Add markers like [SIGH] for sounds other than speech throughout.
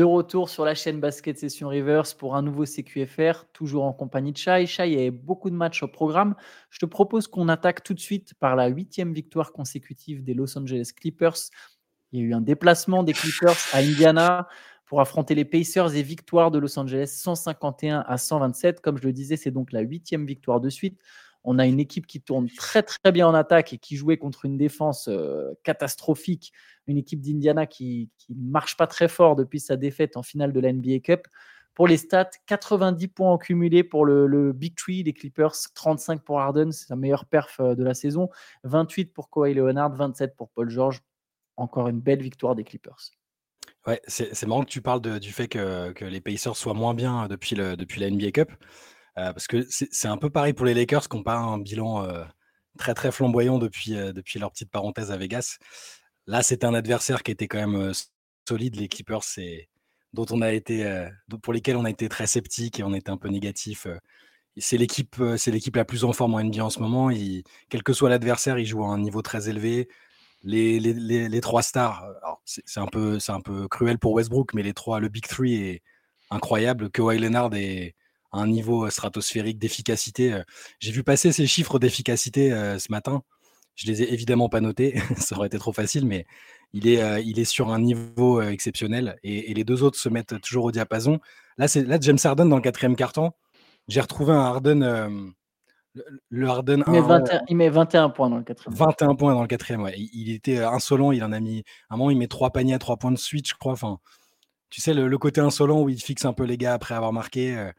De retour sur la chaîne Basket Session Reverse pour un nouveau CQFR, toujours en compagnie de Shai. Shai, il y avait beaucoup de matchs au programme. Je te propose qu'on attaque tout de suite par la huitième victoire consécutive des Los Angeles Clippers. Il y a eu un déplacement des Clippers à Indiana pour affronter les Pacers et victoire de Los Angeles 151 à 127. Comme je le disais, c'est donc la huitième victoire de suite. On a une équipe qui tourne très très bien en attaque et qui jouait contre une défense euh, catastrophique, une équipe d'Indiana qui ne marche pas très fort depuis sa défaite en finale de la NBA Cup. Pour les stats, 90 points en cumulé pour le, Big Tree des Clippers, 35 pour Harden, c'est sa meilleure perf euh, de la saison, 28 pour Kawhi Leonard, 27 pour Paul George. Encore une belle victoire des Clippers. Ouais, c'est marrant que tu parles du fait que, les Pacers soient moins bien le, depuis la NBA Cup. Euh, parce que c'est un peu pareil pour les Lakers qui n'ont pas un bilan euh, très très flamboyant depuis, euh, depuis leur petite parenthèse à Vegas. Là, c'était un adversaire qui était quand même solide, les Clippers, dont on a été, pour lesquels on a été très sceptique et on était un peu négatif. c'est l'équipe, c'est l'équipe la plus en forme en NBA en ce moment. quel que soit l'adversaire, ils jouent à un niveau très élevé. Les, les, trois stars, c'est un peu, c'est un peu cruel pour Westbrook, mais les trois, le Big Three est incroyable. Kawhi Leonard est, un niveau stratosphérique d'efficacité. J'ai vu passer ces chiffres d'efficacité ce matin. Je les ai évidemment pas notés, [LAUGHS] ça aurait été trop facile, mais il est, il est sur un niveau exceptionnel et, les deux autres se mettent toujours au diapason. Là, c'est là James Harden dans le quatrième carton. J'ai retrouvé un Harden. le Harden. Il met, 21, il met, 21, points dans le quatrième. 21 points dans le quatrième, ouais. Il, était insolent, il en a mis. un moment, il met trois paniers à trois points de suite, je crois. Enfin, tu sais, le, côté insolent où il fixe un peu les gars après avoir marqué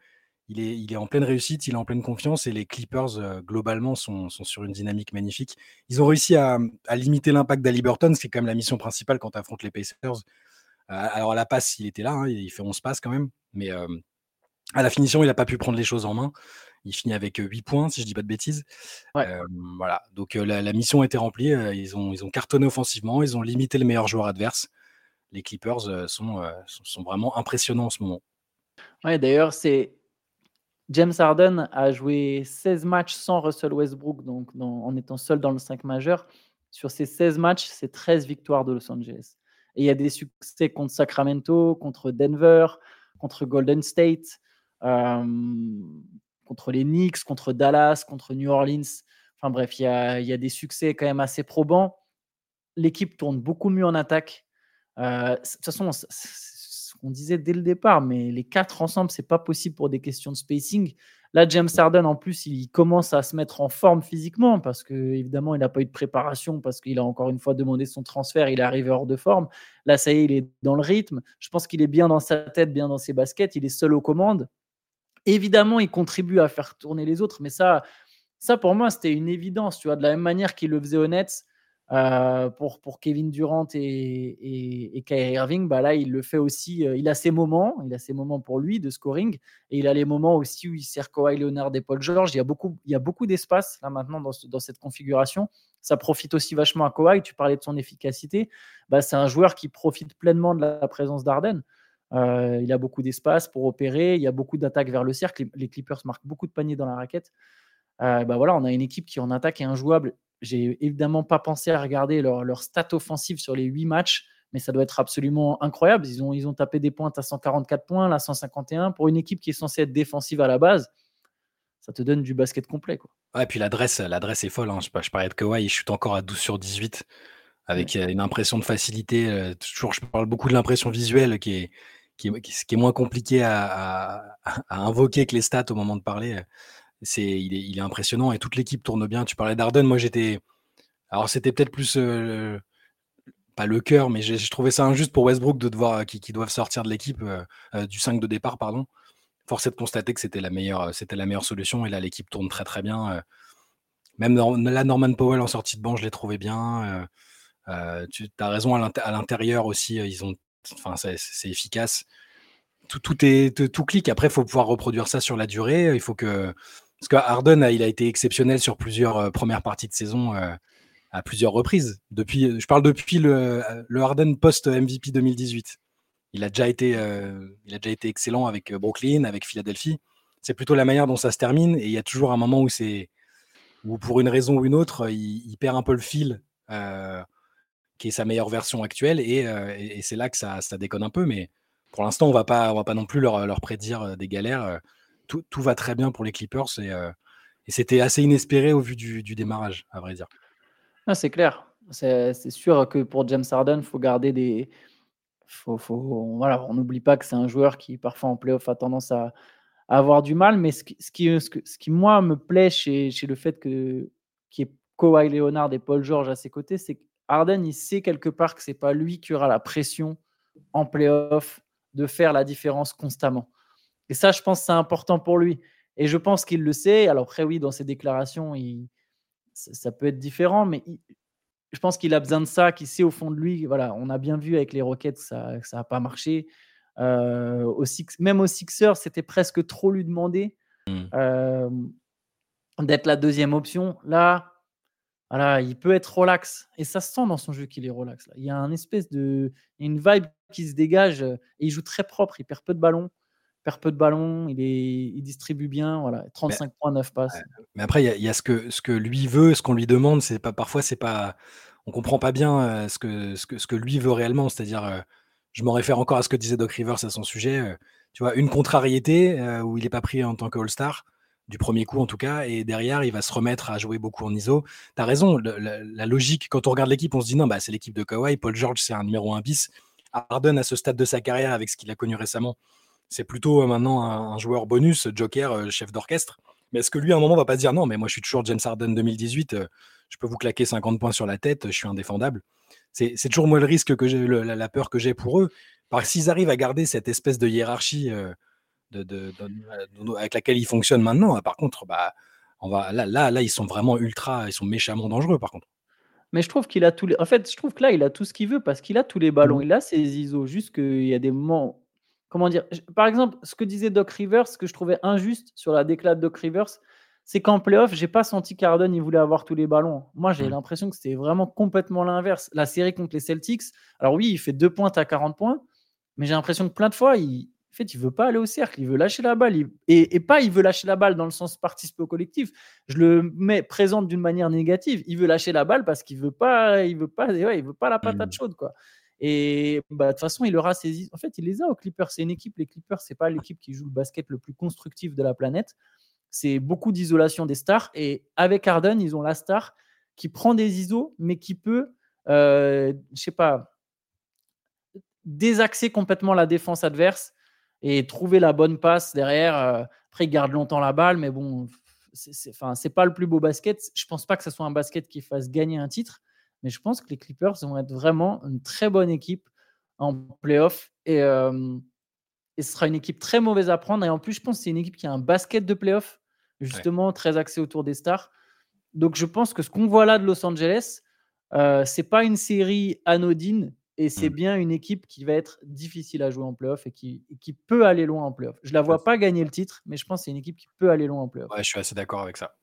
il est, en pleine réussite, il est en pleine confiance et les Clippers, euh, globalement, sont, sur une dynamique magnifique. Ils ont réussi à, limiter l'impact d'Aliburton, ce qui est quand même la mission principale quand tu affrontes les Pacers. Euh, alors, à la passe, il était là, hein, il fait 11 passes quand même, mais euh, à la finition, il n'a pas pu prendre les choses en main. Il finit avec 8 points, si je ne dis pas de bêtises. voilà, donc la, mission a été remplie. ils, ont, ils ont cartonné offensivement, ils ont limité le meilleur joueur adverse. Les Clippers sont, sont vraiment impressionnants en ce moment. Ouais, d'ailleurs, c'est James Harden a joué 16 matchs sans Russell Westbrook, donc en étant seul dans le 5 majeur. Sur ces 16 matchs, c'est 13 victoires de Los Angeles. Et il y a des succès contre Sacramento, contre Denver, contre Golden State, euh, contre les Knicks, contre Dallas, contre New Orleans. Enfin bref, il y, a, des succès quand même assez probants. L'équipe tourne beaucoup mieux en attaque. Euh, de toute façon, on disait dès le départ, mais les quatre ensemble, c'est pas possible pour des questions de spacing. Là, James Harden, en plus, il commence à se mettre en forme physiquement parce que évidemment, il n'a pas eu de préparation parce qu'il a encore une fois demandé son transfert. Il est arrivé hors de forme. Là, ça y est, il est dans le rythme. Je pense qu'il est bien dans sa tête, bien dans ses baskets. Il est seul aux commandes. Évidemment, il contribue à faire tourner les autres, mais ça, ça pour moi, c'était une évidence. Tu vois, de la même manière qu'il le faisait au Nets, euh, pour, Kevin Durant et, et, Kyrie Irving, bah là, il le fait aussi. Euh, il a ses moments, il a ses moments pour lui de scoring, et il a les moments aussi où il sert Kawhi Leonard et Paul George. Il y a beaucoup, beaucoup d'espace là maintenant dans, dans, cette configuration. Ça profite aussi vachement à Kawhi. Tu parlais de son efficacité. Bah, c'est un joueur qui profite pleinement de la présence d'Arden. Euh, il a beaucoup d'espace pour opérer. Il y a beaucoup d'attaques vers le cercle. Les Clippers marquent beaucoup de paniers dans la raquette. bah voilà, on a une équipe qui en attaque est injouable j'ai évidemment pas pensé à regarder leur, leur stat offensive sur les 8 matchs, mais ça doit être absolument incroyable. Ils ont, ils ont tapé des pointes à 144 points, là 151. Pour une équipe qui est censée être défensive à la base, ça te donne du basket complet. Quoi. Ouais, et puis l'adresse, l'adresse est folle. Hein. Je, je, parlais de Kawhi, il chute encore à 12 sur 18 avec euh, une impression de facilité. Euh, toujours, je parle beaucoup de l'impression visuelle qui est, qui est, qui est moins compliqué à, à, invoquer que les stats au moment de parler c'est, il, est, impressionnant et toute l'équipe tourne bien. Tu parlais d'Arden, moi j'étais. Alors c'était peut-être plus. Euh, pas le cœur, mais j'ai, trouvé ça injuste pour Westbrook de devoir, qui, doivent sortir de l'équipe euh, euh, du 5 de départ, pardon. Force est de constater que c'était la meilleure, c'était la meilleure solution et là l'équipe tourne très très bien. même là, Norman Powell en sortie de banc, je l'ai trouvé bien. tu as raison, à l'intérieur aussi, ils ont, enfin, c'est, efficace. Tout, tout, est, tout clique. Après, il faut pouvoir reproduire ça sur la durée. Il faut que parce que Harden, il a été exceptionnel sur plusieurs euh, premières parties de saison euh, à plusieurs reprises. Depuis, je parle depuis le, le Harden post-MVP 2018. Il a, déjà été, il a déjà été excellent avec Brooklyn, avec Philadelphie. C'est plutôt la manière dont ça se termine. Et il y a toujours un moment où c'est où pour une raison ou une autre, il, perd un peu le fil, qui est sa meilleure version actuelle. Et, et c'est là que ça, ça, déconne un peu. Mais pour l'instant, on va pas, on va pas non plus leur, leur prédire des galères. Tout, va très bien pour les Clippers et, et c'était assez inespéré au vu du, démarrage, à vrai dire. Ah, c'est clair. C'est sûr que pour James Harden, il faut garder des. Faut, faut, on n'oublie pas que c'est un joueur qui, parfois en playoff, a tendance à, avoir du mal. Mais ce qui, ce qui, ce qui, moi, me plaît chez, chez le fait que qu'il y ait Kawhi Leonard et Paul George à ses côtés, c'est que Harden, il sait quelque part que c'est pas lui qui aura la pression en playoff de faire la différence constamment. Et ça, je pense c'est important pour lui. Et je pense qu'il le sait. Alors après, oui, dans ses déclarations, il, ça, peut être différent, mais je pense qu'il a besoin de ça, qu'il sait au fond de lui. Voilà, on a bien vu avec les Rockets que ça n'a pas marché. Euh, au même aux Sixers, c'était presque trop lui demander mmh. euh, d'être la deuxième option. Là, voilà, il peut être relax. Et ça se sent dans son jeu qu'il est relax. Là. Il y a une espèce de. une vibe qui se dégage. Et il joue très propre. Il perd peu de ballons perd peu de ballons, il, est, il distribue bien, voilà, 35 points, 9 passes. Mais après, il y, a, ce, que, ce que lui veut, ce qu'on lui demande, c'est pas parfois c'est pas, on comprend pas bien euh, ce, que, ce, que, ce que lui veut réellement. C'est-à-dire, euh, je me réfère encore à ce que disait Doc Rivers à son sujet. Euh, tu vois, une contrariété où il n'est pas pris en tant qu'All-Star, du premier coup en tout cas, et derrière, il va se remettre à jouer beaucoup en ISO. Tu as raison, la, logique, quand on regarde l'équipe, on se dit non, bah, c'est l'équipe de Kawhi, Paul George, c'est un numéro 1 bis. Harden, à ce stade de sa carrière, avec ce qu'il a connu récemment, c'est plutôt euh, maintenant un, joueur bonus, joker, euh, chef d'orchestre. Mais est-ce que lui, à un moment, va pas dire non, mais moi, je suis toujours James Harden 2018, euh, je peux vous claquer 50 points sur la tête, je suis indéfendable. C'est toujours moi le risque que j'ai, la, peur que j'ai pour eux. Parce s'ils arrivent à garder cette espèce de hiérarchie de, avec laquelle ils fonctionnent maintenant, par contre, bah, on va, là, là, là, ils sont vraiment ultra, ils sont méchamment dangereux, par contre. Mais je trouve qu'il a tous les. En fait, je trouve que là, il a tout ce qu'il veut parce qu'il a tous les ballons. Mmh. Il a ses ISO. Juste qu'il y a des moments comment dire Par exemple, ce que disait Doc Rivers, ce que je trouvais injuste sur la déclat de Doc Rivers, c'est qu'en playoff, j'ai pas senti qu'Arden il voulait avoir tous les ballons. Moi, j'ai l'impression que c'était vraiment complètement l'inverse. La série contre les Celtics, alors oui, il fait deux points à 40 points, mais j'ai l'impression que plein de fois, il, en fait, il veut pas aller au cercle, il veut lâcher la balle. et, pas il veut lâcher la balle dans le sens participer au collectif. Je le mets présente d'une manière négative. Il veut lâcher la balle parce qu'il veut pas, il veut pas, il veut pas la patate mmh. chaude, quoi. Et bah, de toute façon, il aura ses. En fait, il les a aux Clippers. C'est une équipe. Les Clippers, c'est pas l'équipe qui joue le basket le plus constructif de la planète. C'est beaucoup d'isolation des stars. Et avec Harden, ils ont la star qui prend des ISO, mais qui peut, euh, je sais pas, désaxer complètement la défense adverse et trouver la bonne passe derrière. Euh, après, il garde longtemps la balle, mais bon, c'est, enfin, c'est pas le plus beau basket. Je pense pas que ce soit un basket qui fasse gagner un titre. Mais je pense que les Clippers vont être vraiment une très bonne équipe en playoff. Et, et ce sera une équipe très mauvaise à prendre. Et en plus, je pense que c'est une équipe qui a un basket de playoff, justement, très axé autour des stars. Donc, je pense que ce qu'on voit là de Los Angeles, euh, c'est pas une série anodine. Et c'est mmh. bien une équipe qui va être difficile à jouer en playoff et qui, qui peut aller loin en playoff. Je la vois pas gagner le titre, mais je pense que c'est une équipe qui peut aller loin en playoff. Ouais, je suis assez d'accord avec ça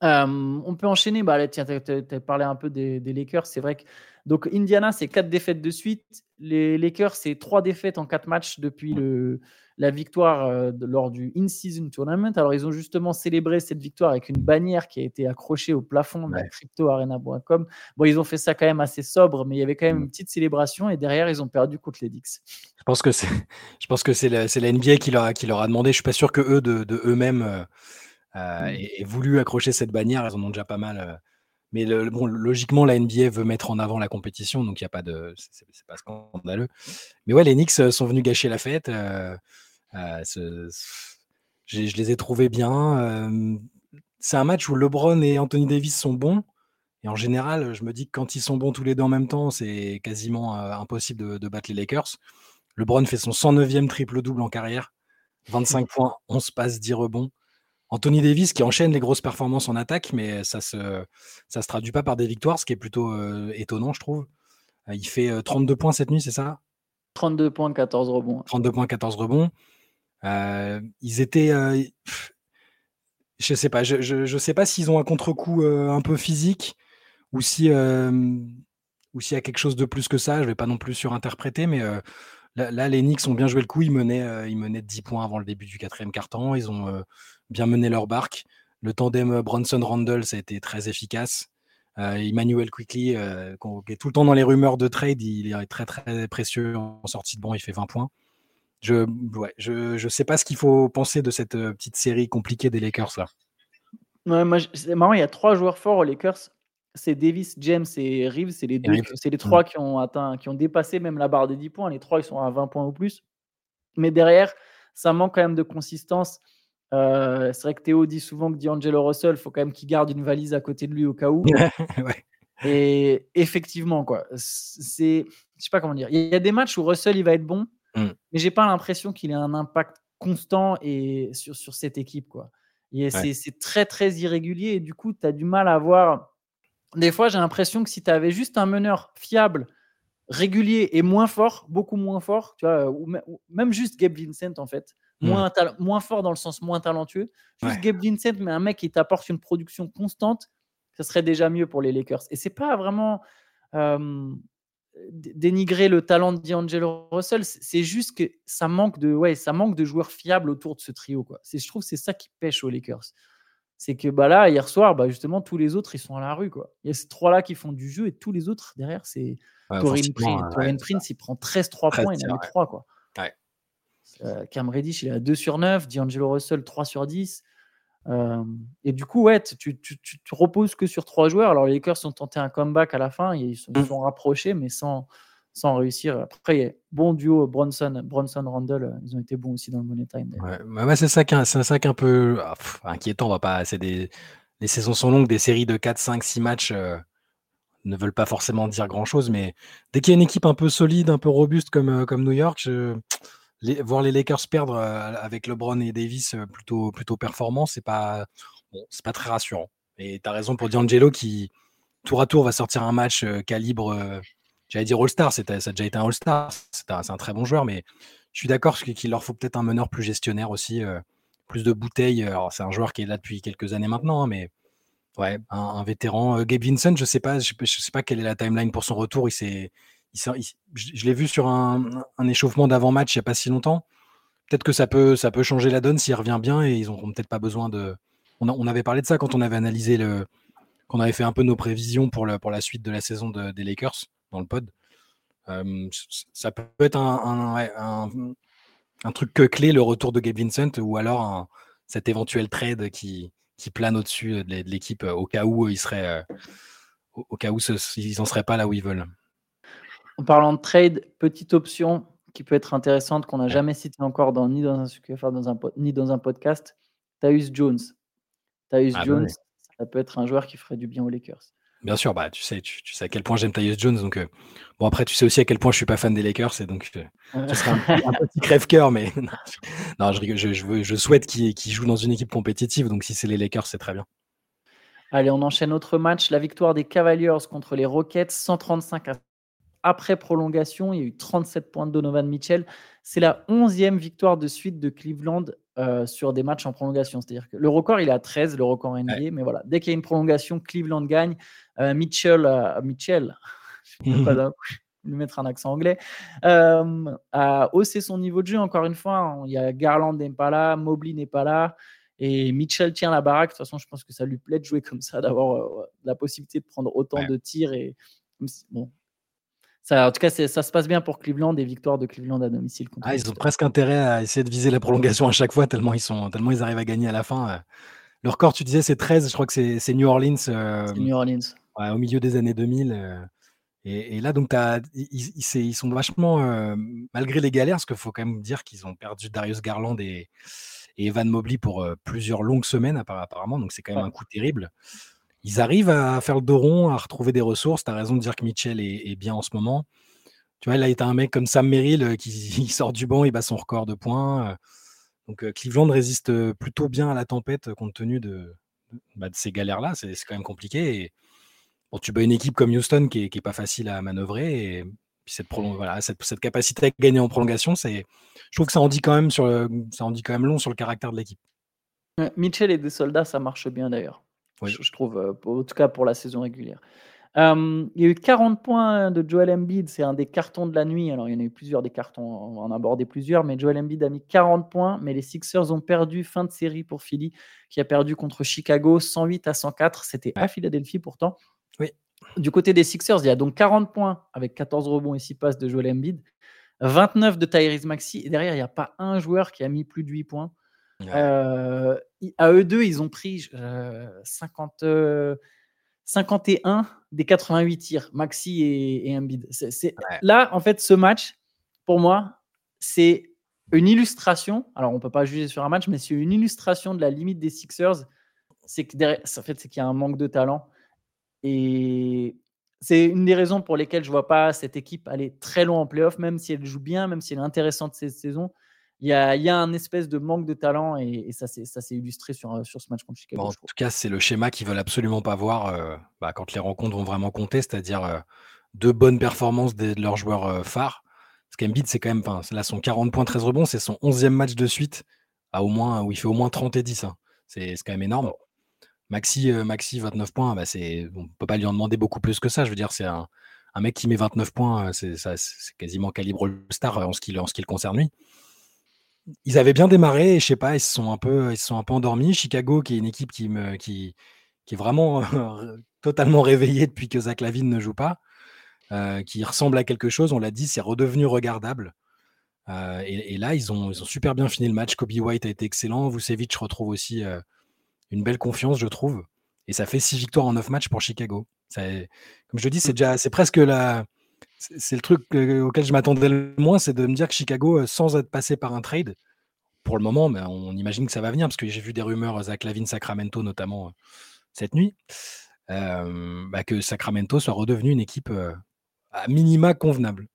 on peut enchaîner. Bah, tiens, tu as, parlé un peu des, Lakers. C'est vrai que donc Indiana, c'est quatre défaites de suite. Les Lakers, c'est trois défaites en quatre matchs depuis le, la victoire euh, lors du In-Season Tournament. Alors, ils ont justement célébré cette victoire avec une bannière qui a été accrochée au plafond de cryptoarena.com. Bon, ils ont fait ça quand même assez sobre, mais il y avait quand même mmh. une petite célébration et derrière, ils ont perdu contre les Dix. Je pense que c'est, [LAUGHS] je pense que c'est la, la, NBA qui leur, a, qui leur a demandé. Je suis pas sûr que eux, de, de eux-mêmes, euh, euh, mmh. et, voulu accrocher cette bannière. Elles en ont déjà pas mal. Euh. mais bon, logiquement, la NBA veut mettre en avant la compétition, donc il n'y a pas de, c'est pas scandaleux. Mais ouais, les Knicks euh, sont venus gâcher la fête. je les ai trouvés bien. c'est un match où LeBron et Anthony Davis sont bons. Et en général, je me dis que quand ils sont bons tous les deux en même temps, c'est quasiment impossible de, battre les Lakers. LeBron fait son 109e triple-double en carrière. 25 points, 11 passes, 10 rebonds. Anthony Davis qui enchaîne les grosses performances en attaque, mais ça se, ça se traduit pas par des victoires, ce qui est plutôt euh, étonnant, je trouve. Euh, il fait 32 euh, points cette nuit, c'est ça? 32 points, 14 rebonds. 32 points, 14 rebonds. ils étaient. je sais pas, je, je, sais pas s'ils ont un contre-coup un peu physique ou si ou s'il y a quelque chose de plus que ça. Je vais pas non plus surinterpréter, mais là, les Knicks ont bien joué le coup. Ils menaient, ils menaient 10 points avant le début du quatrième quart-temps. Ils ont bien mené leur barque. Le tandem Bronson-Randall, ça a été très efficace. Emmanuel Quickly, qui est tout le temps dans les rumeurs de trade, il est très très précieux en sortie de banc, il fait 20 points. Je ouais, je, je sais pas ce qu'il faut penser de cette petite série compliquée des Lakers. Ouais, c'est marrant, il y a trois joueurs forts aux Lakers. C'est Davis, James et Reeves. C'est les, deux, c'est les trois qui ont atteint, qui ont dépassé même la barre des 10 points. Les trois, ils sont à 20 points ou plus. Mais derrière, ça manque quand même de consistance. Euh, c'est vrai que Théo dit souvent que D'Angelo Russell, il faut quand même qu'il garde une valise à côté de lui au cas où. [LAUGHS] Et effectivement, quoi. C'est, je sais pas comment dire. Il y a des matchs où Russell il va être bon, mm. mais j'ai pas l'impression qu'il ait un impact constant et sur, sur cette équipe, quoi. C'est très, très irrégulier et du coup, tu as du mal à voir. Des fois, j'ai l'impression que si tu avais juste un meneur fiable, régulier et moins fort, beaucoup moins fort, tu vois, ou, même juste Gabe Vincent en fait, mmh. moins, moins fort dans le sens moins talentueux, juste Gabe Vincent, mais un mec qui t'apporte une production constante, ça serait déjà mieux pour les Lakers. Et c'est pas vraiment dénigrer le talent de D'Angelo Russell, c'est juste que ça manque de, ouais, ça manque de joueurs fiables autour de ce trio. Quoi. Je trouve que c'est ça qui pêche aux Lakers. C'est que bah, là, hier soir, bah, justement, tous les autres, ils sont à la rue. Quoi. Il y a ces trois-là qui font du jeu et tous les autres, derrière, c'est. Ouais, Prince, il prend 13-3 points, il en a 3. Quoi. Euh, Cam Reddish, il est à 2 sur 9. D'Angelo Russell, 3 sur 10 et du coup, ouais, tu, tu, tu, te reposes que sur trois joueurs. Alors, les Lakers ont tenté un comeback à la fin, ils se mmh. sont rapprochés, mais sans, sans réussir. Après, bon duo Bronson, Bronson Randall, euh, ils ont été bons aussi dans le Money Time. C'est ça qui un peu ah, inquiétant. On va pas, des, les saisons sont longues, des séries de 4, 5, 6 matchs euh, ne veulent pas forcément dire grand chose, mais dès qu'il y a une équipe un peu solide, un peu robuste comme, euh, comme New York, voir les Lakers perdre avec LeBron et Davis plutôt, plutôt performants, c'est pas, pas très rassurant. Et tu as raison pour D'Angelo qui, tour à tour, va sortir un match calibre, j'allais dire All-Star, ça a déjà été un All-Star, c'est un, très bon joueur, mais je suis d'accord qu'il leur faut peut-être un meneur plus gestionnaire aussi, plus de bouteilles. C'est un joueur qui est là depuis quelques années maintenant, hein, mais ouais, un, vétéran. Gabe Vincent, je sais pas, je, sais pas quelle est la timeline pour son retour. Je l'ai vu sur un, échauffement d'avant-match il n'y a pas si longtemps. Peut-être que ça peut, changer la donne s'il revient bien et ils n'auront peut-être pas besoin de. On, avait parlé de ça quand on avait analysé le. Qu'on avait fait un peu nos prévisions pour la suite de la saison des Lakers dans le pod. Euh, ça peut être un, un, truc que clé, le retour de Gabe Vincent, ou alors cet éventuel trade qui, qui plane au-dessus de l'équipe au cas où ils seraient. Euh, au cas où ils n'en seraient pas là où ils veulent. En parlant de trade, petite option qui peut être intéressante qu'on n'a jamais citée encore dans, ni, dans un, dans un, ni dans un podcast, Tyus Jones. Tyus ah Jones, ça peut être un joueur qui ferait du bien aux Lakers. Bien sûr, bah, tu, sais, tu, sais à quel point j'aime Tyus Jones. Donc, euh, bon, après, tu sais aussi à quel point je suis pas fan des Lakers. Et donc, euh, ce un, petit crève-cœur. Mais [LAUGHS] non, je, souhaite qu'il joue dans une équipe compétitive. Donc, si c'est les Lakers, c'est très bien. Allez, on enchaîne autre match. La victoire des Cavaliers contre les Rockets, 135 à après prolongation. Il y a eu 37 points de Donovan Mitchell. C'est la 11e victoire de suite de Cleveland euh, sur des matchs en prolongation. C'est-à-dire que le record, il est à 13, le record NBA. Mais voilà, dès qu'il y a une prolongation, Cleveland gagne. Euh, Mitchell, euh, Mitchell [LAUGHS] je [LAUGHS] ne vais pas lui mettre un accent anglais, a haussé son niveau de jeu. Encore une fois, il y a Garland n'est pas là, Mobley n'est pas là. Et Mitchell tient la baraque. De toute façon, je pense que ça lui plaît de jouer comme ça, d'avoir la possibilité de prendre autant de tirs. Et bon, en tout cas, ça se passe bien pour Cleveland, des victoires de Cleveland à domicile. Ah, ils ont presque intérêt à essayer de viser la prolongation à chaque fois, tellement ils, sont, tellement ils arrivent à gagner à la fin. Euh. Le record, tu disais, c'est 13, je crois que c'est New Orleans. Euh, New Orleans. au milieu des années 2000. Euh. et, là, donc, ils, ils, sont vachement, malgré les galères, parce qu'il faut quand même dire qu'ils ont perdu Darius Garland et, Evan Mobley pour plusieurs longues semaines, apparemment. Donc, c'est quand même un coup terrible ils arrivent à faire le dos rond, à retrouver des ressources. Tu as raison de dire que Mitchell est, bien en ce moment. Tu vois, là, il a un mec comme Sam Merrill euh, qui [LAUGHS] sort du banc, il bat son record de points. Euh. Donc, euh, Cleveland résiste plutôt bien à la tempête compte tenu de, bah, ces galères-là. C'est quand même compliqué. Bon, tu bats une équipe comme Houston qui n'est pas facile à manœuvrer. Et puis cette, capacité à gagner en prolongation, je trouve que ça en, dit quand même sur ça en dit quand même long sur le caractère de l'équipe. Mitchell et des soldats, ça marche bien d'ailleurs je, trouve, euh, en tout cas pour la saison régulière. il y a eu 40 points de Joel Embiid, c'est un des cartons de la nuit. Alors, il y en a eu plusieurs des cartons, on en a abordé plusieurs, mais Joel Embiid a mis 40 points. Mais les Sixers ont perdu fin de série pour Philly, qui a perdu contre Chicago 108 à 104. C'était à Philadelphie pourtant. Oui. Du côté des Sixers, il y a donc 40 points avec 14 rebonds et 6 passes de Joel Embiid, 29 de Tyrese Maxi, et derrière, il n'y a pas un joueur qui a mis plus de 8 points. Euh, à eux deux, ils ont pris 50, 51 des 88 tirs, Maxi et, et Embiid. Là, en fait, ce match, pour moi, c'est une illustration. Alors, on ne peut pas juger sur un match, mais c'est une illustration de la limite des Sixers. C'est que en fait, c'est qu'il y a un manque de talent. Et c'est une des raisons pour lesquelles je ne vois pas cette équipe aller très loin en playoff, même si elle joue bien, même si elle est intéressante cette saison. Il y a, il y a un espèce de manque de talent et, ça s'est illustré sur, sur ce match contre Chicago. en tout cas, c'est le schéma qu'ils veulent absolument pas voir euh, bah, quand les rencontres vont vraiment compter, c'est-à-dire euh, deux bonnes performances de, leurs joueurs euh, phares parce qu'Embiid, c'est quand même, là, son 40 points, 13 rebonds, c'est son 11e match de suite, à au moins, où il fait au moins 30 et 10. Hein. C'est quand même énorme. Maxi, euh, Maxi 29 points, bah on ne peut pas lui en demander beaucoup plus que ça. Je veux dire, c'est un, un, mec qui met 29 points, euh, c'est quasiment calibre star en ce qui, en ce qui le concerne lui. Ils avaient bien démarré, et je sais pas, ils se sont un peu, ils se sont un peu endormis. Chicago, qui est une équipe qui me, qui, qui est vraiment [LAUGHS] totalement réveillée depuis que Zach Lavine ne joue pas. Euh, qui ressemble à quelque chose. On l'a dit, c'est redevenu regardable. Euh, et, là, ils ont, ils ont super bien fini le match. Kobe White a été excellent. Vucevic retrouve aussi euh, une belle confiance, je trouve. Et ça fait six victoires en neuf matchs pour Chicago. comme je dis, c'est déjà, c'est presque la, c'est le truc auquel je m'attendais le moins, c'est de me dire que Chicago, sans être passé par un trade, pour le moment, mais on imagine que ça va venir, parce que j'ai vu des rumeurs, Zach Lavin, Sacramento notamment cette nuit, bah, que Sacramento soit redevenu une équipe à minima convenable.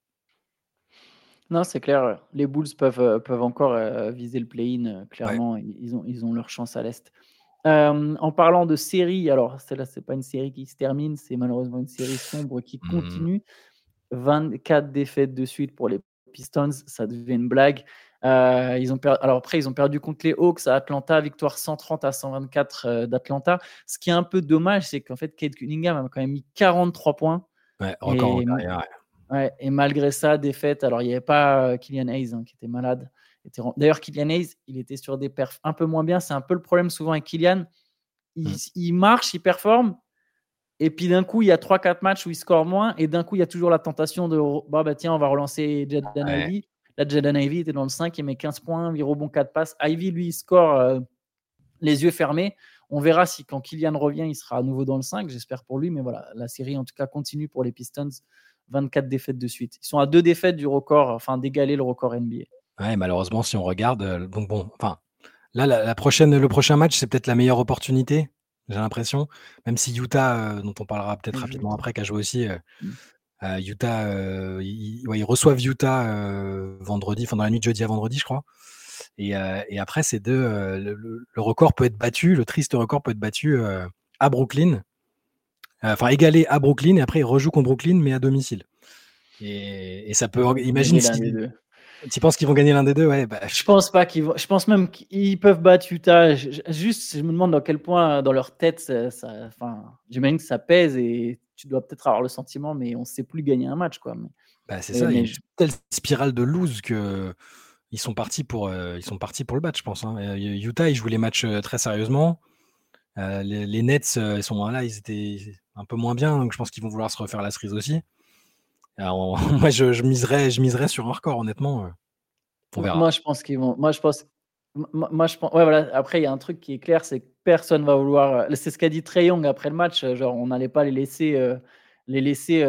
Non, c'est clair. Les Bulls peuvent, euh, peuvent encore euh, viser le play-in. Euh, clairement, ils, ont, ils ont leur chance à l'Est. en parlant de série, alors celle-là, c'est pas une série qui se termine, c'est malheureusement une série sombre qui mmh. Continue. 24 défaites de suite pour les Pistons, ça devient une blague. ils ont alors après, ils ont perdu contre les Hawks à Atlanta, victoire 130 à 124 d'Atlanta. Ce qui est un peu dommage, c'est qu'en fait, Kate Cunningham a quand même mis 43 points. Ouais, encore et, ouais. et malgré ça, défaite. Alors, il n'y avait pas Kylian Hayes hein, qui était malade. D'ailleurs, Kylian Hayes, il était sur des perfs un peu moins bien. C'est un peu le problème souvent avec Kylian. Il, mmh. il marche, il performe. Et puis d'un coup, il y a 3-4 matchs où il score moins. Et d'un coup, il y a toujours la tentation de bah, bah tiens, on va relancer Jaden Ivy. Là, Jaden Ivy était dans le 5, il met 15 points, 8 rebonds, 4 passes. Ivy, lui, il score euh, les yeux fermés. On verra si quand Kylian revient, il sera à nouveau dans le 5, j'espère pour lui. Mais voilà, la série en tout cas continue pour les Pistons. 24 défaites de suite. Ils sont à deux défaites du record, enfin d'égaler le record NBA. Ouais, malheureusement, si on regarde, euh, donc bon, enfin, là, la, prochaine, le prochain match, c'est peut-être la meilleure opportunité, j'ai l'impression. Même si Utah, euh, dont on parlera peut-être mmh. rapidement après, qui a joué aussi, euh, mmh. Utah, ils, reçoivent Utah vendredi, enfin dans la nuit de jeudi à vendredi, je crois. Et, après, c'est deux. Le, record peut être battu, le triste record peut être battu à Brooklyn. Enfin, égalé à Brooklyn, et après, il rejoue contre Brooklyn, mais à domicile. Et, ça peut. Imagine si. Tu penses qu'ils vont gagner l'un des deux ouais, bah, Je pense pas qu'ils vont. Je pense même qu'ils peuvent battre Utah. juste, je me demande dans quel point, dans leur tête, ça, enfin, j'imagine que ça pèse et tu dois peut-être avoir le sentiment, mais on ne sait plus gagner un match. Quoi. Bah, c'est ça. Il y a une telle spirale de lose que ils sont partis pour, euh, ils sont partis pour le match, je pense. Hein. Euh, Utah, ils jouent les matchs euh, très sérieusement. les, Nets, ils sont là, ils étaient un peu moins bien, donc je pense qu'ils vont vouloir se refaire la cerise aussi. Moi, je, miserais, je miserais sur un record, honnêtement. On verra. Moi, je pense qu'ils vont. Moi, je pense. Moi, je pense. Ouais, voilà. Après, il y a un truc qui est clair, c'est que personne va vouloir. C'est ce qu'a dit Trey Young après le match. Genre, on n'allait pas les laisser les laisser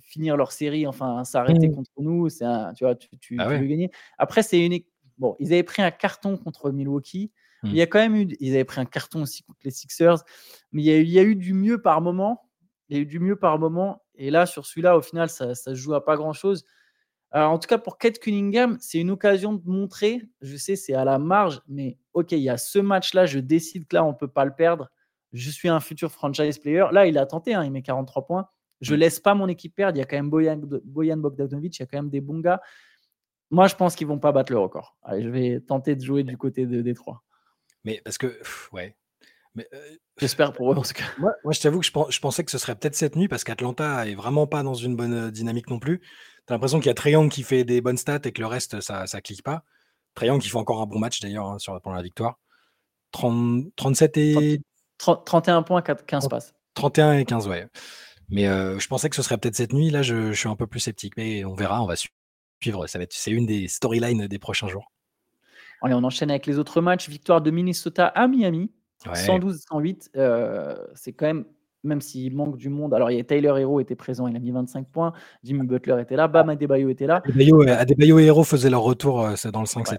finir leur série, enfin s'arrêter mmh. contre nous. C'est tu vois, tu, tu, ah veux gagner. Après, c'est une. Bon, ils avaient pris un carton contre Milwaukee. Il y mmh. a quand même eu. Ils avaient pris un carton aussi contre les Sixers. Mais il y a, il y a eu du mieux par moment. Il y a eu du mieux par moment. Et là, sur celui-là, au final, ça, ça se joue à pas grand-chose. en tout cas, pour Kate Cunningham, c'est une occasion de montrer. Je sais, c'est à la marge, mais OK, il y a ce match-là. Je décide que là, on ne peut pas le perdre je suis un futur franchise player. Là, il a tenté, hein, il met 43 points. Je ne mm. laisse pas mon équipe perdre. Il y a quand même Boyan, Boyan Bogdanovic, il y a quand même des bons gars. Moi, je pense qu'ils ne vont pas battre le record. Allez, je vais tenter de jouer du côté de Détroit. Mais parce que, ouais. Euh, J'espère pour eux en tout cas. [LAUGHS] Moi, je t'avoue que je, pensais que ce serait peut-être cette nuit parce qu'Atlanta est vraiment pas dans une bonne euh, dynamique non plus. Tu as l'impression qu'il y a Triangle qui fait des bonnes stats et que le reste, ça ne clique pas. Triangle qui fait encore un bon match d'ailleurs hein, pendant la victoire. 37 et 31 points, 15 passes. 31 et 15, ouais. Mais je pensais que ce serait peut-être cette nuit. Là, je, suis un peu plus sceptique, mais on verra, on va suivre. Ça va être, c'est une des storylines des prochains jours. Allez, on enchaîne avec les autres matchs. Victoire de Minnesota à Miami, 112-108. c'est quand même, même s'il manque du monde. Alors, il y a Tyler Hero était présent, il a mis 25 points. Jimmy Butler était là. Bam Adebayo était là. Adebayo, et Hero faisaient leur retour dans le 5-7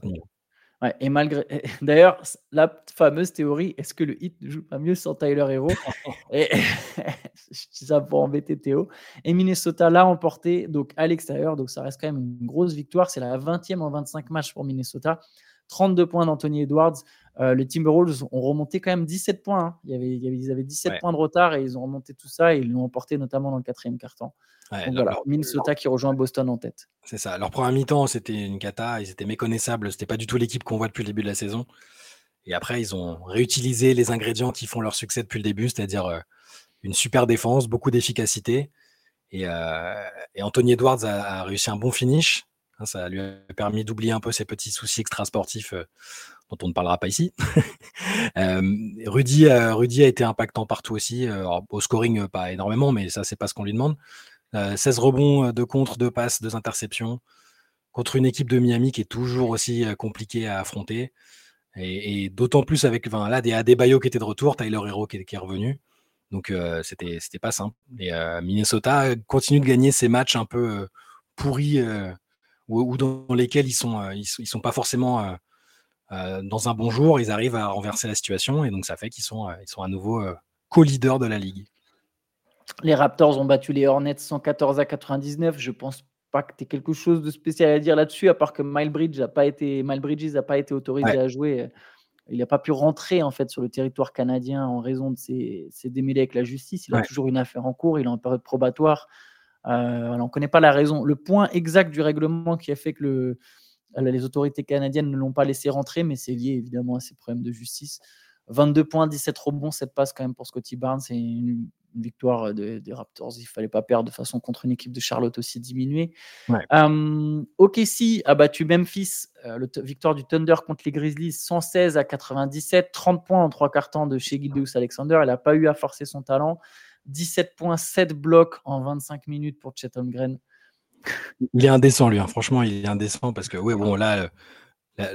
ouais et malgré. [LAUGHS] D'ailleurs, la fameuse théorie, est-ce que le hit ne joue pas mieux sans Tyler Hero [LAUGHS] et... [LAUGHS] Je dis ça pour embêter Théo. Et Minnesota l'a emporté donc à l'extérieur, donc ça reste quand même une grosse victoire. C'est la 20e en 25 matchs pour Minnesota. 32 points d'Anthony Edwards. Euh, les Timberwolves ont remonté quand même 17 points. Hein. Il y avait, ils avaient 17 points de retard et ils ont remonté tout ça et ils l'ont emporté notamment dans le quatrième quart-temps. voilà, Minnesota qui rejoint Boston en tête. C'est ça. Leur première mi-temps, c'était une cata. Ils étaient méconnaissables. C'était pas du tout l'équipe qu'on voit depuis le début de la saison. Et après, ils ont réutilisé les ingrédients qui font leur succès depuis le début, c'est-à-dire euh, une super défense, beaucoup d'efficacité. Et, euh, Anthony Edwards a, réussi un bon finish. Hein, ça lui a permis d'oublier un peu ses petits soucis extrasportifs dont on ne parlera pas ici. [LAUGHS] Rudy, Rudy a été impactant partout aussi. au scoring, pas énormément, mais ça, c'est pas ce qu'on lui demande. 16 euh, rebonds, euh, de contre, de passes, deux interceptions contre une équipe de Miami qui est toujours aussi euh, compliquée à affronter. Et, d'autant plus avec enfin, là, des Adebayo qui étaient de retour, Tyler Hero qui, est revenu. Donc c'était c'était pas simple. Et Minnesota continue de gagner ces matchs un peu pourris ou, dans lesquels ils sont ils, sont pas forcément dans un bon jour. Ils arrivent à renverser la situation et donc ça fait qu'ils sont ils sont à nouveau co-leaders de la ligue. Les Raptors ont battu les Hornets 114 à 99. Je pense pas que tu aies quelque chose de spécial à dire là-dessus, à part que Miles Bridges n'a pas été, Bridges n'a pas été autorisé à jouer. Il n'a pas pu rentrer en fait sur le territoire canadien en raison de ses, démêlés avec la justice. Il a toujours une affaire en cours. Il est en période probatoire. Euh, on ne connaît pas la raison. Le point exact du règlement qui a fait que le, les autorités canadiennes ne l'ont pas laissé rentrer, mais c'est lié évidemment à ces problèmes de justice. 22 points, 17 rebonds, 7 passes quand même pour Scotty Barnes. C'est une, victoire des Raptors. Il fallait pas perdre de façon contre une équipe de Charlotte aussi diminuée. Ouais. OKC a battu Memphis. Euh, le victoire du Thunder contre les Grizzlies 116 à 97. 30 points en trois quarts temps de chez Gildeus Alexander. Elle n'a pas eu à forcer son talent. 17 points, 7 blocs en 25 minutes pour Chet Holmgren. Il est indécent, lui. Hein. Franchement, il est indécent parce que, oui, bon, là,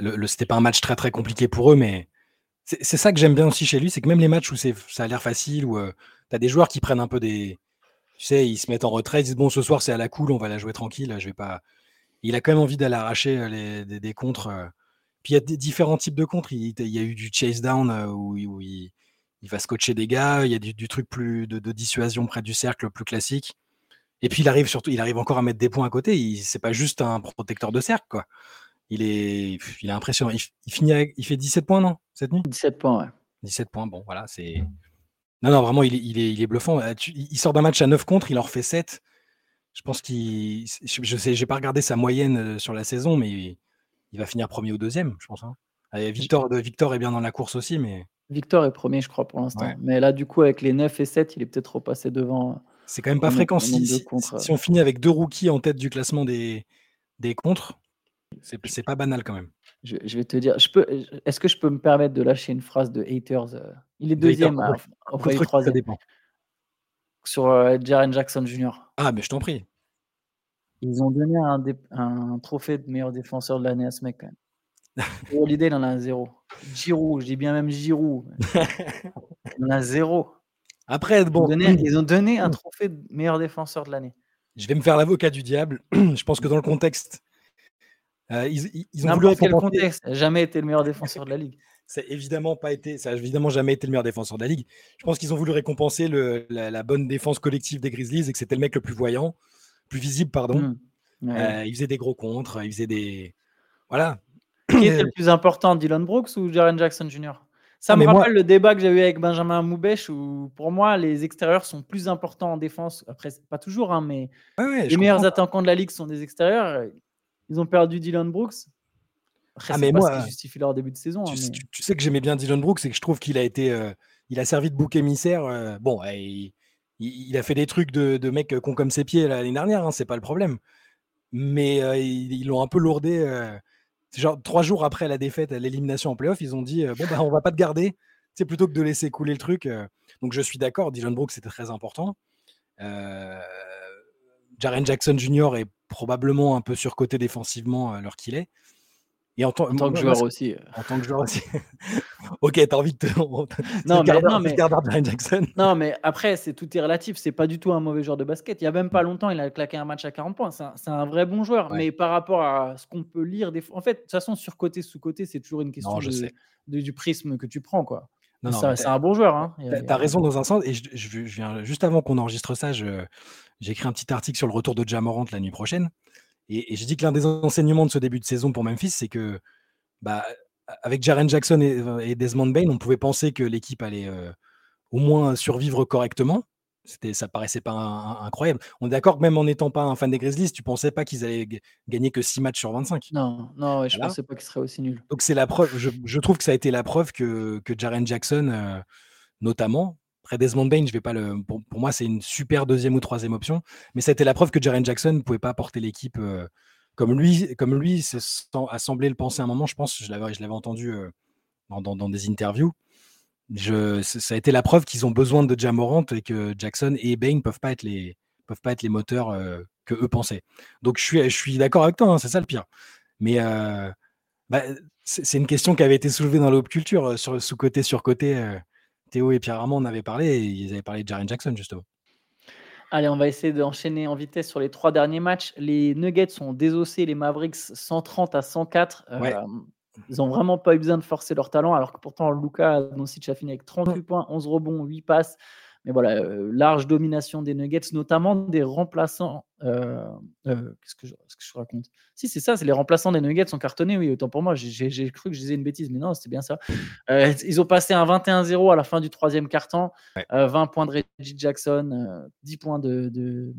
le, c'était pas un match très très compliqué pour eux, mais c'est ça que j'aime bien aussi chez lui, c'est que même les matchs où ça a l'air facile, où euh, tu as des joueurs qui prennent un peu des. Tu sais, ils se mettent en retrait, ils disent bon, ce soir c'est à la cool, on va la jouer tranquille, je vais pas. Il a quand même envie d'aller arracher euh, des, des, contres. Euh. Puis il y a des différents types de contres. Il, y a eu du chase down où, il, va scotcher des gars, il y a du, truc plus de, dissuasion près du cercle plus classique. Et puis il arrive surtout, il arrive encore à mettre des points à côté. C'est pas juste un protecteur de cercle, quoi il est, il est impressionnant. Il, finit il fait 17 points, non Cette nuit? 17 points, ouais. 17 points, bon, voilà, c'est. Non, non, vraiment, il est, il est, il est bluffant. Euh, il sort d'un match à 9 contre, il en refait 7. Je pense qu'il. Je sais, j'ai pas regardé sa moyenne euh, sur la saison, mais il va finir premier ou deuxième, je pense. Hein. Victor, Victor est bien dans la course aussi, mais. Victor est premier, je crois, pour l'instant. Mais là, du coup, avec les 9 et 7, il est peut-être repassé devant. C'est quand même pas fréquent. Si, si, si, on finit avec deux rookies en tête du classement des, des contres, c'est pas banal quand même. Je, vais te dire, je peux, est-ce que je peux me permettre de lâcher une phrase de haters euh, Il est deuxième, après troisième. Sur euh, Jaren Jackson Jr. Ah, mais je t'en prie. Ils ont donné un, un, trophée de meilleur défenseur de l'année à ce mec quand même. Holiday, il en a un zéro. Giroud, je dis bien même Giroud. [LAUGHS] il en a zéro. Après, bon. Ils ont donné, un trophée de meilleur défenseur de l'année. Je vais me faire l'avocat du diable. [CLEARS THROAT] je pense que dans le contexte euh, ils, ont voulu récompenser. jamais été le meilleur défenseur de la ligue. [LAUGHS] Ça évidemment pas été, ça évidemment jamais été le meilleur défenseur de la ligue. Je pense qu'ils ont voulu récompenser la, bonne défense collective des Grizzlies et que c'était le mec le plus voyant, plus visible, pardon. Mmh. Euh, il faisait des gros contres, il faisait des, voilà. Qui était [CLEARS THROAT] le plus important, Dylan Brooks ou Jaren Jackson Jr. Ça ah, me rappelle le débat que j'ai eu avec Benjamin Moubèche où pour moi les extérieurs sont plus importants en défense. Après, pas toujours, hein, mais les meilleurs attaquants de la ligue sont des extérieurs. Ils ont perdu Dylan Brooks. ah, mais moi, justifie leur début de saison. Tu, hein, sais que j'aimais bien Dylan Brooks et que je trouve qu'il a été, euh, il a servi de bouc émissaire. Euh, bon, il, a fait des trucs de, de mecs con comme ses pieds l'année dernière, hein, c'est pas le problème. Mais euh, ils l'ont un peu lourdé. Genre trois jours après la défaite l'élimination en playoff, ils ont dit bon bah on va pas te garder. c'est plutôt que de laisser couler le truc. donc je suis d'accord, Dylan Brooks c'était très important. Jaren Jackson Jr. est probablement un peu surcoté défensivement l'heure qu'il est. Et en, tant que joueur aussi. En tant que joueur aussi. [LAUGHS] ok, t'as envie de te. non, mais, non, mais... Jackson. [LAUGHS] non, mais après, c'est tout est relatif. C'est pas du tout un mauvais joueur de basket. Il y a même pas longtemps, il a claqué un match à 40 points. C'est un, vrai bon joueur. Mais par rapport à ce qu'on peut lire, des... en fait, de toute façon, sur côté, sous côté, c'est toujours une question de, du prisme que tu prends, quoi. C'est un bon joueur. Hein. Tu as, raison dans un sens. Et je, viens, juste avant qu'on enregistre ça, j'ai écrit un petit article sur le retour de Jamorant la nuit prochaine. Et, j'ai dit que l'un des enseignements de ce début de saison pour Memphis, c'est que bah, avec Jaren Jackson et, Desmond Bain, on pouvait penser que l'équipe allait au moins survivre correctement. C'était, ça paraissait pas incroyable. On est d'accord que même en n'étant pas un fan des Grizzlies, tu pensais pas qu'ils allaient gagner que 6 matchs sur 25. Non, non, je pensais pas qu'ils seraient aussi nuls. Donc c'est la preuve. Je, trouve que ça a été la preuve que, que Jaren Jackson, notamment, après Desmond Bain, je vais pas le. Pour, moi, c'est une super deuxième ou troisième option, mais ça a été la preuve que Jaren Jackson ne pouvait pas porter l'équipe euh, comme lui, comme lui a semblé le penser à un moment. Je pense, je l'avais, je l'avais entendu euh, dans, des interviews. Je, ça a été la preuve qu'ils ont besoin de Jamorant et que Jackson et Bain peuvent pas être les peuvent pas être les moteurs euh, que eux pensaient. Donc je suis, d'accord avec toi, hein, c'est ça le pire. Mais bah, c'est une question qui avait été soulevée dans l'op culture sous côté sur côté Théo et Pierre Armand en avaient parlé, et ils avaient parlé de Jaren Jackson, justement. Allez, on va essayer d'enchaîner en vitesse sur les trois derniers matchs. Les Nuggets ont désossé les Mavericks 130 à 104. Euh, ils n'ont vraiment pas eu besoin de forcer leur talent, alors que pourtant Luca Doncic a fini avec 38 points, 11 rebonds, 8 passes. Mais voilà, euh, large domination des Nuggets, notamment des remplaçants. Euh, euh, qu'est-ce, que je, que je, raconte? Si, c'est ça, c'est les remplaçants des Nuggets sont cartonnés. Oui, autant pour moi, j'ai, cru que je disais une bêtise, mais non, c'était bien ça. [LAUGHS] ils ont passé un 21-0 à la fin du troisième quart-temps. 20 points de Reggie Jackson, 10 points de,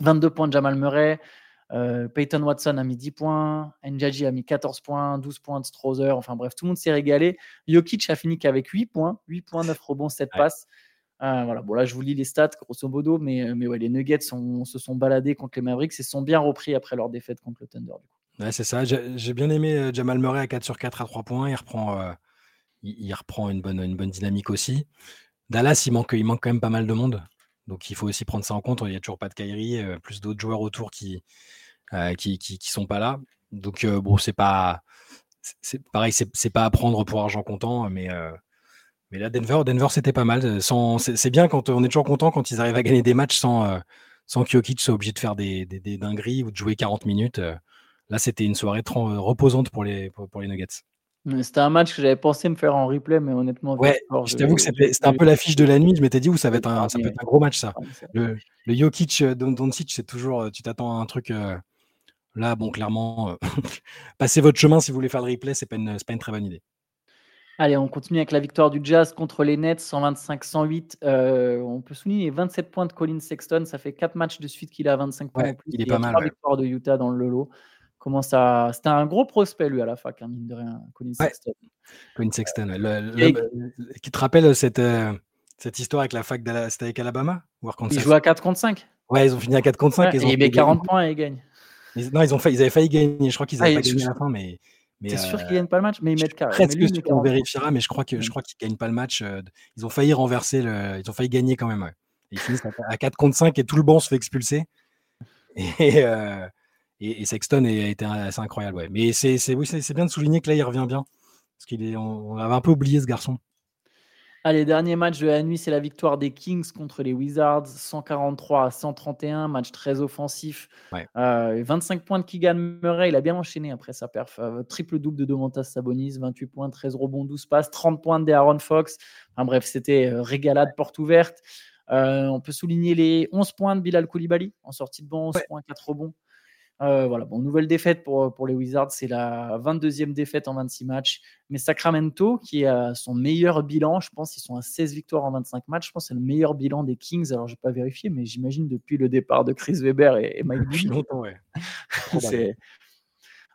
22 points de Jamal Murray. Peyton Watson a mis 10 points, Njaji a mis 14 points, 12 points de Strother, enfin bref, tout le monde s'est régalé. Jokic a fini qu'avec 8 points, 8 points, 9 rebonds, 7 passes. Ah, voilà. Bon, là, je vous lis les stats, grosso modo, mais, euh, mais ouais, les Nuggets se sont baladés contre les Mavericks et sont bien repris après leur défaite contre le Thunder. Du. Ouais, c'est ça. J'ai bien aimé euh, Jamal Murray à 4 sur 4 à 3 points. Il reprend, euh, il, reprend une, bonne, une bonne dynamique aussi. Dallas, il manque, il manque quand même pas mal de monde. Donc, il faut aussi prendre ça en compte. Il n'y a toujours pas de Kyrie, plus d'autres joueurs autour qui, qui, qui, sont pas là. Donc, bon, c'est pas. C'est pareil, c'est pas à prendre pour argent comptant, mais mais là, Denver, Denver c'était pas mal. Euh, c'est bien quand on est toujours content quand ils arrivent à gagner des matchs sans, euh, sans Kyokic soit obligé de faire des, des, dingueries ou de jouer 40 minutes. Euh. Là, c'était une soirée trop reposante pour les, pour, les Nuggets. C'était un match que j'avais pensé me faire en replay, mais honnêtement, ouais, je t'avoue que c'était un peu l'affiche de la nuit. Je m'étais dit, où ça va être un, ça peut être un gros match, ça. Le, le Jokic Doncic, c'est toujours, tu t'attends à un truc. là, bon, clairement, [LAUGHS] passez votre chemin si vous voulez faire le replay, c'est pas, pas une très bonne idée. Allez, on continue avec la victoire du Jazz contre les Nets, 125-108. Euh, on peut souligner les 27 points de Colin Sexton. Ça fait 4 matchs de suite qu'il a 25 points en plus. Il est pas mal. victoire de Utah dans le lot. Comment ça C'était un gros prospect, lui, à la fac, hein, mine de rien, Colin Sexton. Colin Sexton. qui te rappelle cette, euh, cette histoire avec la fac C'était avec Alabama ou Ils jouent à 4 contre 5. Ouais, ils ont fini à 4 contre 5. ils ont il met 40 points et ils gagnent. non, ils, ont ils avaient failli gagner. Je crois qu'ils avaient ah, pas gagné à la fin, mais. T'es sûr qu'ils gagnent pas le match Mais ils mettent carré. Presque sûr qu'on vérifiera, mais je crois que je mmh. crois qu'ils gagnent pas le match. Euh, ils ont failli renverser le, ils ont failli gagner quand même. Ils finissent à 4 contre 5 et tout le banc se fait expulser. [LAUGHS] Euh, et, et, Sexton a été assez incroyable. Ouais. Mais c'est oui, bien de souligner que là il revient bien parce qu'il est, on avait un peu oublié ce garçon. Allez, dernier match de la nuit, c'est la victoire des Kings contre les Wizards, 143 à 131, match très offensif. 25 euh, points de Keegan Murray, il a bien enchaîné après sa perf. Euh, triple-double de Domantas Sabonis, 28 points, 13 rebonds, 12 passes, 30 points de Aaron Fox. Enfin bref, c'était euh, régalade, porte ouverte. on peut souligner les 11 points de Bilal Koulibaly en sortie de banc, 11 points, 4 rebonds. Euh, voilà, bon, nouvelle défaite pour, pour les Wizards, c'est la 22e défaite en 26 matchs. Mais Sacramento, qui a son meilleur bilan, je pense qu'ils sont à 16 victoires en 25 matchs, je pense que c'est le meilleur bilan des Kings. Alors, je n'ai pas vérifié, mais j'imagine depuis le départ de Chris Weber et, Mike Depuis longtemps, ouais. [LAUGHS]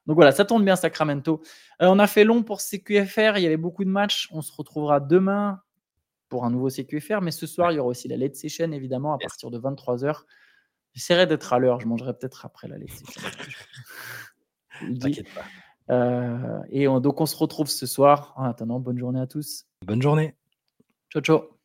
Donc voilà, ça tourne bien Sacramento. Euh, on a fait long pour CQFR, il y avait beaucoup de matchs. On se retrouvera demain pour un nouveau CQFR, mais ce soir, il y aura aussi la late session, évidemment, à partir de 23h. J'essaierai d'être à l'heure. Je mangerai peut-être après la lecture. [LAUGHS] T'inquiète pas. Euh, et donc, on se retrouve ce soir. En attendant, bonne journée à tous. Bonne journée. Ciao, ciao.